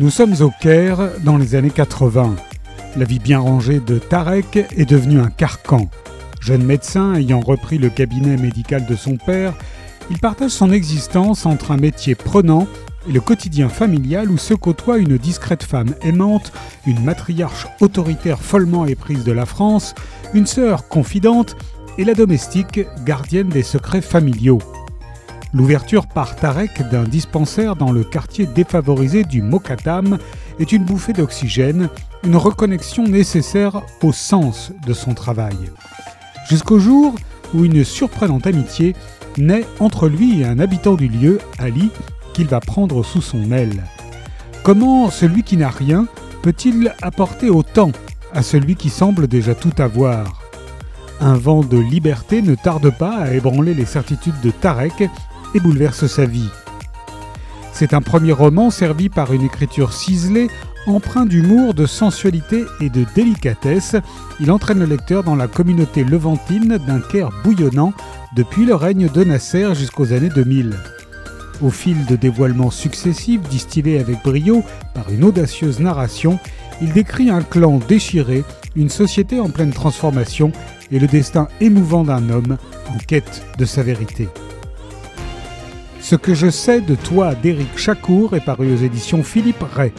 Nous sommes au Caire dans les années 80. La vie bien rangée de Tarek est devenue un carcan. Jeune médecin ayant repris le cabinet médical de son père, il partage son existence entre un métier prenant et le quotidien familial où se côtoie une discrète femme aimante, une matriarche autoritaire follement éprise de la France, une sœur confidente et la domestique gardienne des secrets familiaux. L'ouverture par Tarek d'un dispensaire dans le quartier défavorisé du Mokatam est une bouffée d'oxygène, une reconnexion nécessaire au sens de son travail. Jusqu'au jour où une surprenante amitié naît entre lui et un habitant du lieu, Ali, qu'il va prendre sous son aile. Comment celui qui n'a rien peut-il apporter autant à celui qui semble déjà tout avoir? Un vent de liberté ne tarde pas à ébranler les certitudes de Tarek et bouleverse sa vie. C'est un premier roman servi par une écriture ciselée, empreint d'humour, de sensualité et de délicatesse. Il entraîne le lecteur dans la communauté levantine d'un Caire bouillonnant depuis le règne de Nasser jusqu'aux années 2000. Au fil de dévoilements successifs distillés avec brio par une audacieuse narration, il décrit un clan déchiré, une société en pleine transformation et le destin émouvant d'un homme en quête de sa vérité. Ce que je sais de toi d'Éric Chacour est paru aux éditions Philippe Ray.